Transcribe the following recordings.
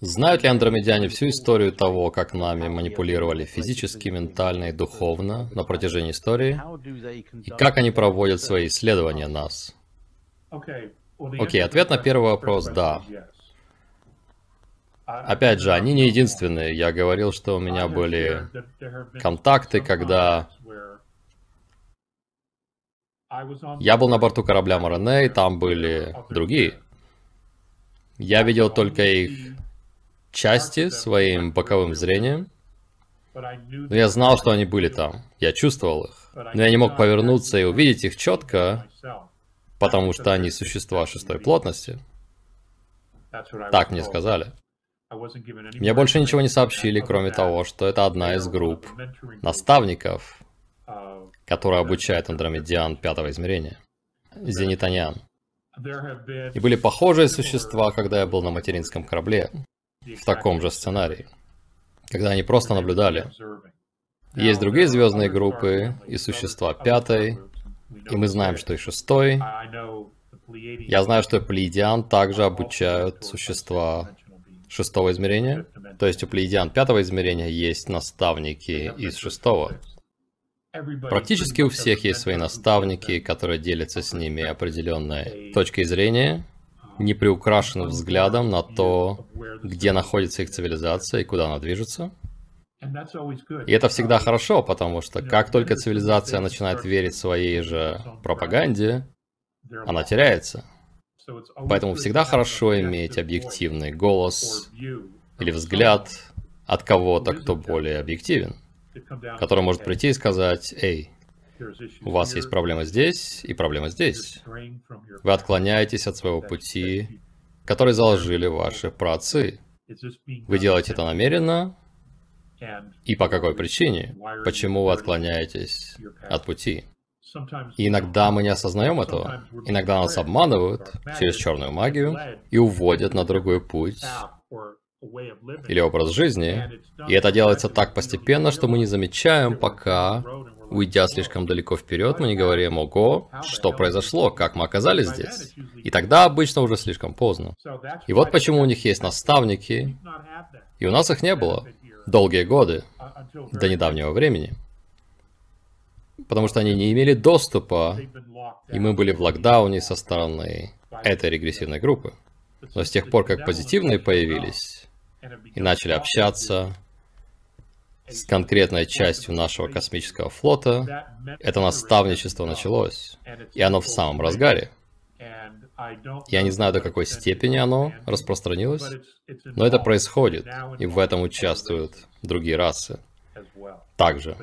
Знают ли андромедяне всю историю того, как нами манипулировали физически, ментально и духовно на протяжении истории? И как они проводят свои исследования нас? Окей, ответ на первый вопрос – да. Опять же, они не единственные. Я говорил, что у меня были контакты, когда я был на борту корабля Морене, и там были другие. Я видел только их части своим боковым зрением, но я знал, что они были там. Я чувствовал их. Но я не мог повернуться и увидеть их четко, потому что они существа шестой плотности. Так мне сказали. Мне больше ничего не сообщили, кроме того, что это одна из групп наставников, которая обучает андромедиан пятого измерения, зенитанян. И были похожие существа, когда я был на материнском корабле, в таком же сценарии, когда они просто наблюдали. Есть другие звездные группы и существа пятой, и мы знаем, что и шестой. Я знаю, что Плеядиан также обучают существа шестого измерения. То есть у плеядиан пятого измерения есть наставники из шестого. Практически у всех есть свои наставники, которые делятся с ними определенной точкой зрения, неприукрашенным взглядом на то, где находится их цивилизация и куда она движется. И это всегда хорошо, потому что как только цивилизация начинает верить своей же пропаганде, она теряется. Поэтому всегда хорошо иметь объективный голос или взгляд от кого-то, кто более объективен, который может прийти и сказать, «Эй, у вас есть проблема здесь и проблема здесь. Вы отклоняетесь от своего пути, который заложили ваши праотцы. Вы делаете это намеренно, и по какой причине? Почему вы отклоняетесь от пути? И иногда мы не осознаем этого. Иногда нас обманывают через черную магию и уводят на другой путь или образ жизни. И это делается так постепенно, что мы не замечаем, пока, уйдя слишком далеко вперед, мы не говорим, ого, что произошло, как мы оказались здесь. И тогда обычно уже слишком поздно. И вот почему у них есть наставники, и у нас их не было долгие годы, до недавнего времени потому что они не имели доступа, и мы были в локдауне со стороны этой регрессивной группы. Но с тех пор, как позитивные появились и начали общаться с конкретной частью нашего космического флота, это наставничество началось, и оно в самом разгаре. Я не знаю, до какой степени оно распространилось, но это происходит, и в этом участвуют другие расы. Также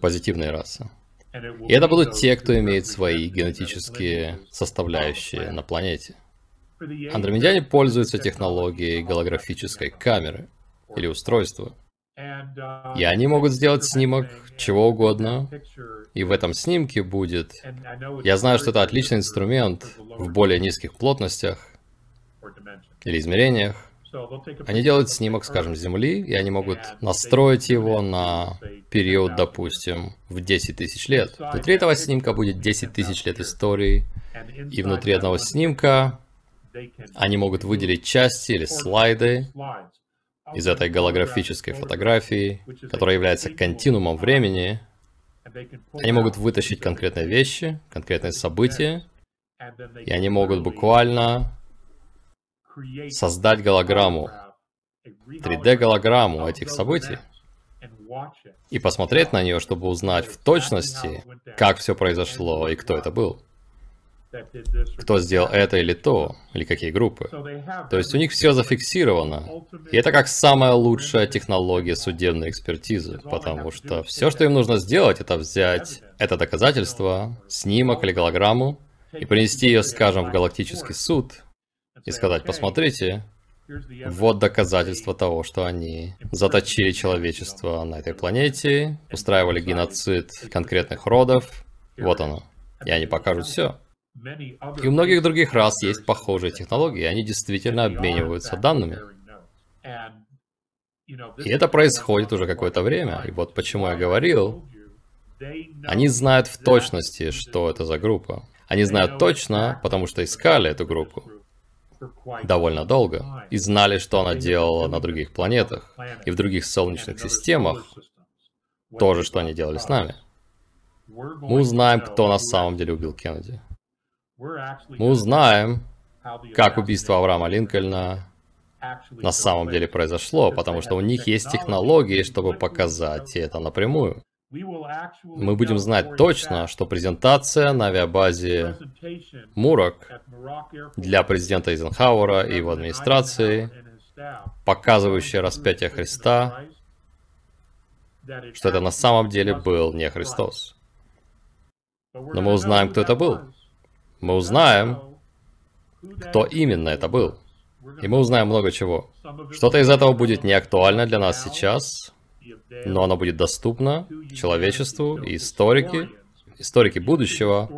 позитивные расы. И это будут те, кто имеет свои генетические составляющие на планете. Андромедяне пользуются технологией голографической камеры или устройства. И они могут сделать снимок чего угодно, и в этом снимке будет... Я знаю, что это отличный инструмент в более низких плотностях или измерениях, они делают снимок, скажем, Земли, и они могут настроить его на период, допустим, в 10 тысяч лет. Внутри этого снимка будет 10 тысяч лет истории, и внутри одного снимка они могут выделить части или слайды из этой голографической фотографии, которая является континуумом времени. Они могут вытащить конкретные вещи, конкретные события, и они могут буквально создать голограмму, 3D-голограмму этих событий и посмотреть на нее, чтобы узнать в точности, как все произошло и кто это был. Кто сделал это или то, или какие группы. То есть у них все зафиксировано. И это как самая лучшая технология судебной экспертизы, потому что все, что им нужно сделать, это взять это доказательство, снимок или голограмму, и принести ее, скажем, в галактический суд, и сказать, посмотрите, вот доказательство того, что они заточили человечество на этой планете, устраивали геноцид конкретных родов. Вот оно. И они покажут все. И у многих других рас есть похожие технологии, они действительно обмениваются данными. И это происходит уже какое-то время. И вот почему я говорил, они знают в точности, что это за группа. Они знают точно, потому что искали эту группу. довольно долго и знали, что она делала на других планетах и в других солнечных системах, то же, что они делали с нами. Мы узнаем, кто на самом деле убил Кеннеди. Мы узнаем, как убийство Авраама Линкольна на самом деле произошло, потому что у них есть технологии, чтобы показать это напрямую. Мы будем знать точно, что презентация на авиабазе Мурок для президента Эйзенхауэра и его администрации, показывающая распятие Христа, что это на самом деле был не Христос. Но мы узнаем, кто это был. Мы узнаем, кто именно это был. И мы узнаем много чего. Что-то из этого будет не актуально для нас сейчас, но оно будет доступно человечеству, и историки, историки будущего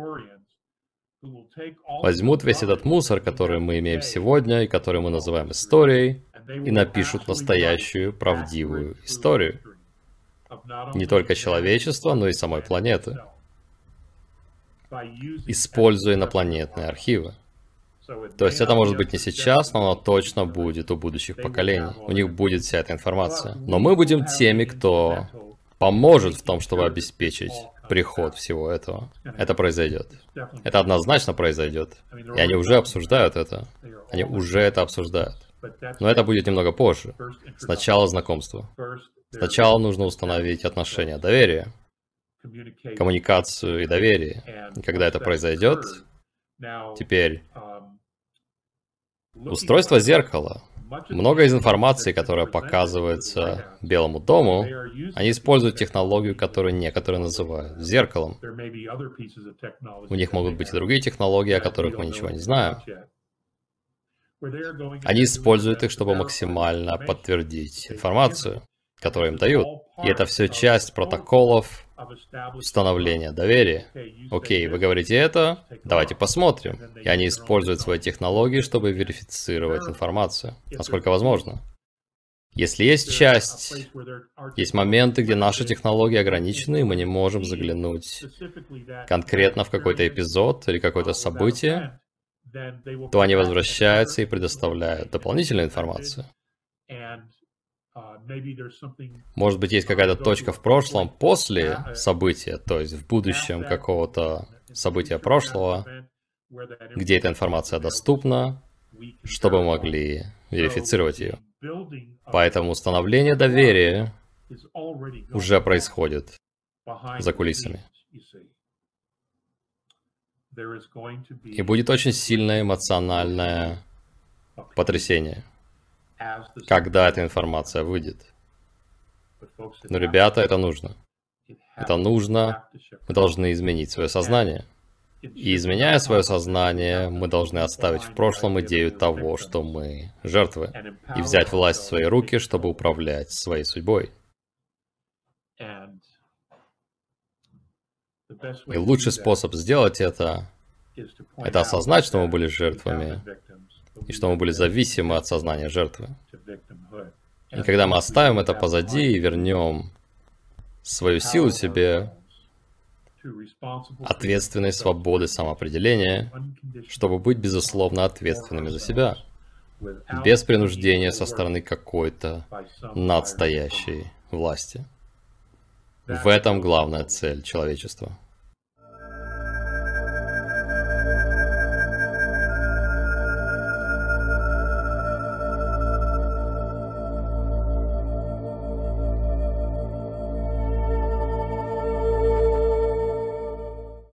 возьмут весь этот мусор, который мы имеем сегодня, и который мы называем историей, и напишут настоящую, правдивую историю. Не только человечества, но и самой планеты. Используя инопланетные архивы. То есть это может быть не сейчас, но оно точно будет у будущих поколений. У них будет вся эта информация. Но мы будем теми, кто поможет в том, чтобы обеспечить приход всего этого. Это произойдет. Это однозначно произойдет. И они уже обсуждают это. Они уже это обсуждают. Но это будет немного позже. Сначала знакомство. Сначала нужно установить отношения доверия, коммуникацию и доверие. И когда это произойдет, теперь Устройство зеркала. Много из информации, которая показывается Белому дому, они используют технологию, которую некоторые называют зеркалом. У них могут быть и другие технологии, о которых мы ничего не знаем. Они используют их, чтобы максимально подтвердить информацию, которую им дают. И это все часть протоколов установления доверия. Окей, вы говорите это, давайте посмотрим. И они используют свои технологии, чтобы верифицировать информацию, насколько возможно. Если есть часть, есть моменты, где наши технологии ограничены, и мы не можем заглянуть конкретно в какой-то эпизод или какое-то событие, то они возвращаются и предоставляют дополнительную информацию. Uh, Может быть, есть какая-то точка в прошлом после события, то есть в будущем какого-то события прошлого, где эта информация доступна, чтобы мы могли верифицировать ее. Поэтому установление доверия уже происходит за кулисами. И будет очень сильное эмоциональное потрясение когда эта информация выйдет. Но, ребята, это нужно. Это нужно. Мы должны изменить свое сознание. И изменяя свое сознание, мы должны оставить в прошлом идею того, что мы жертвы, и взять власть в свои руки, чтобы управлять своей судьбой. И лучший способ сделать это, это осознать, что мы были жертвами, и что мы были зависимы от сознания жертвы. И когда мы оставим это позади и вернем свою силу себе, ответственной свободы самоопределения, чтобы быть безусловно ответственными за себя, без принуждения со стороны какой-то надстоящей власти. В этом главная цель человечества.